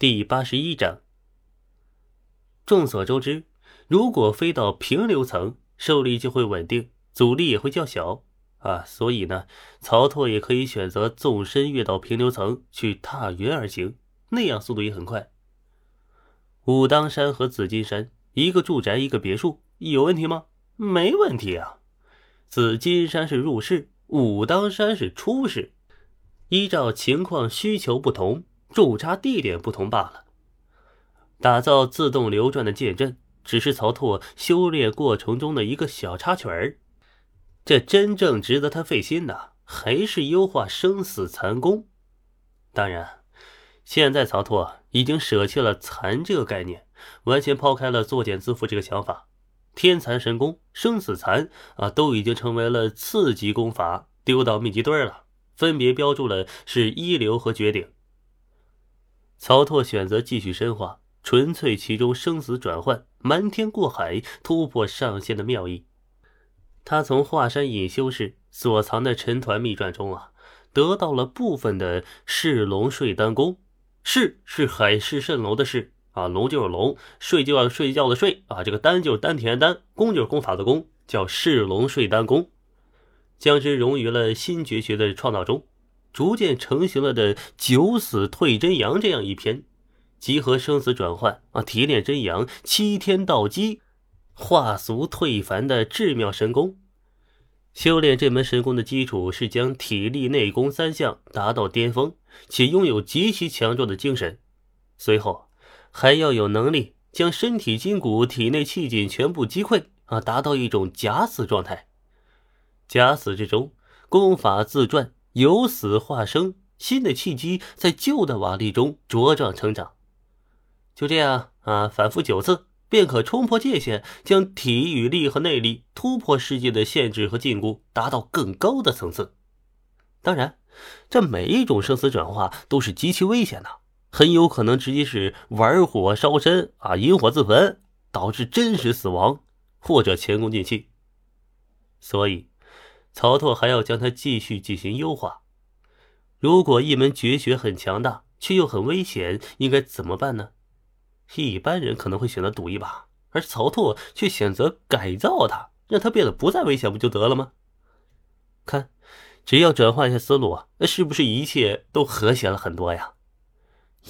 第八十一章。众所周知，如果飞到平流层，受力就会稳定，阻力也会较小啊。所以呢，曹拓也可以选择纵身跃到平流层去踏云而行，那样速度也很快。武当山和紫金山，一个住宅，一个别墅，有问题吗？没问题啊。紫金山是入市，武当山是出市，依照情况需求不同。驻扎地点不同罢了。打造自动流转的剑阵，只是曹拓修炼过程中的一个小插曲儿。这真正值得他费心的，还是优化生死残功。当然，现在曹拓已经舍弃了残这个概念，完全抛开了作茧自缚这个想法。天残神功、生死残啊，都已经成为了次级功法，丢到秘籍堆了，分别标注了是一流和绝顶。曹拓选择继续深化，纯粹其中生死转换、瞒天过海、突破上限的妙意。他从华山隐修士所藏的陈团秘传中啊，得到了部分的噬龙睡丹功。噬是海市蜃楼的噬啊，龙就是龙，睡就要睡觉的睡啊，这个丹就是丹田丹，功就是功法的功，叫噬龙睡丹功，将之融于了新绝学的创造中。逐渐成型了的九死退真阳这样一篇，集合生死转换啊，提炼真阳，七天道基，化俗退凡的至妙神功。修炼这门神功的基础是将体力、内功三项达到巅峰，且拥有极其强壮的精神。随后还要有能力将身体筋骨、体内气劲全部击溃啊，达到一种假死状态。假死之中，功法自转。由死化生，新的契机在旧的瓦砾中茁壮成长。就这样啊，反复九次，便可冲破界限，将体与力和内力突破世界的限制和禁锢，达到更高的层次。当然，这每一种生死转化都是极其危险的，很有可能直接是玩火烧身啊，引火自焚，导致真实死亡，或者前功尽弃。所以。曹拓还要将它继续进行优化。如果一门绝学很强大，却又很危险，应该怎么办呢？一般人可能会选择赌一把，而曹拓却选择改造它，让它变得不再危险，不就得了吗？看，只要转换一下思路，那是不是一切都和谐了很多呀？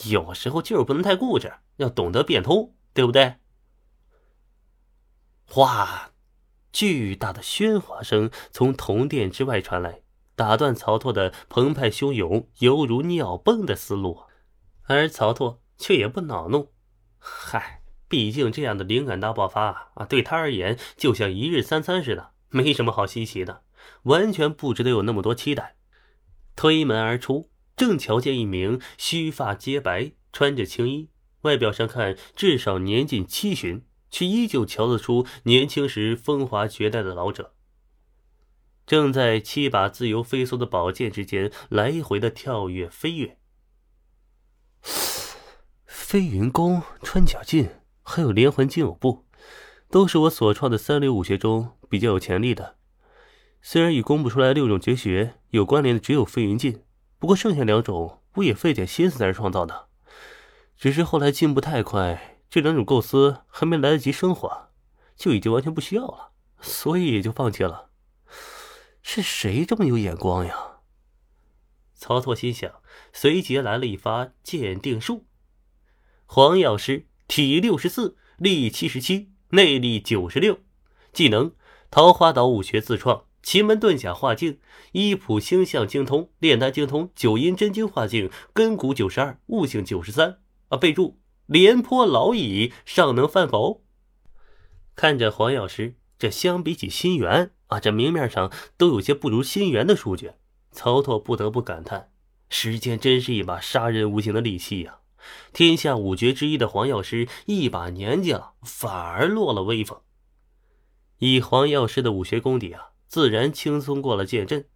有时候就是不能太固执，要懂得变通，对不对？哗。巨大的喧哗声从铜殿之外传来，打断曹拓的澎湃汹涌、犹如尿崩的思路。而曹拓却也不恼怒，嗨，毕竟这样的灵感大爆发啊，对他而言就像一日三餐似的，没什么好稀奇的，完全不值得有那么多期待。推门而出，正瞧见一名须发皆白、穿着青衣，外表上看至少年近七旬。却依旧瞧得出年轻时风华绝代的老者，正在七把自由飞梭的宝剑之间来回的跳跃飞跃。飞云功、穿甲劲，还有连环金偶步，都是我所创的三流武学中比较有潜力的。虽然与攻不出来六种绝学有关联的只有飞云劲，不过剩下两种我也费点心思才创造的，只是后来进步太快。这两种构思还没来得及升华，就已经完全不需要了，所以也就放弃了。是谁这么有眼光呀？曹操心想，随即来了一发鉴定术：黄药师，体六十四，力七十七，内力九十六，技能桃花岛武学自创，奇门遁甲化境，医谱星象精通，炼丹精通，九阴真经化境，根骨九十二，悟性九十三。啊，备注。廉颇老矣，尚能饭否？看着黄药师，这相比起心元啊，这明面上都有些不如心元的数据。曹操不得不感叹：时间真是一把杀人无形的利器呀！天下五绝之一的黄药师，一把年纪了，反而落了威风。以黄药师的武学功底啊，自然轻松过了剑阵。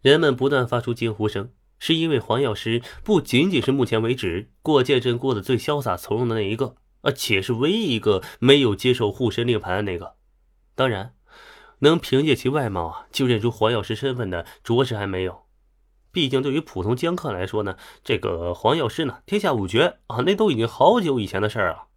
人们不断发出惊呼声。是因为黄药师不仅仅是目前为止过剑阵过得最潇洒从容的那一个，而且是唯一一个没有接受护身令牌的那个。当然，能凭借其外貌啊就认出黄药师身份的，着实还没有。毕竟对于普通江客来说呢，这个黄药师呢，天下五绝啊，那都已经好久以前的事儿了。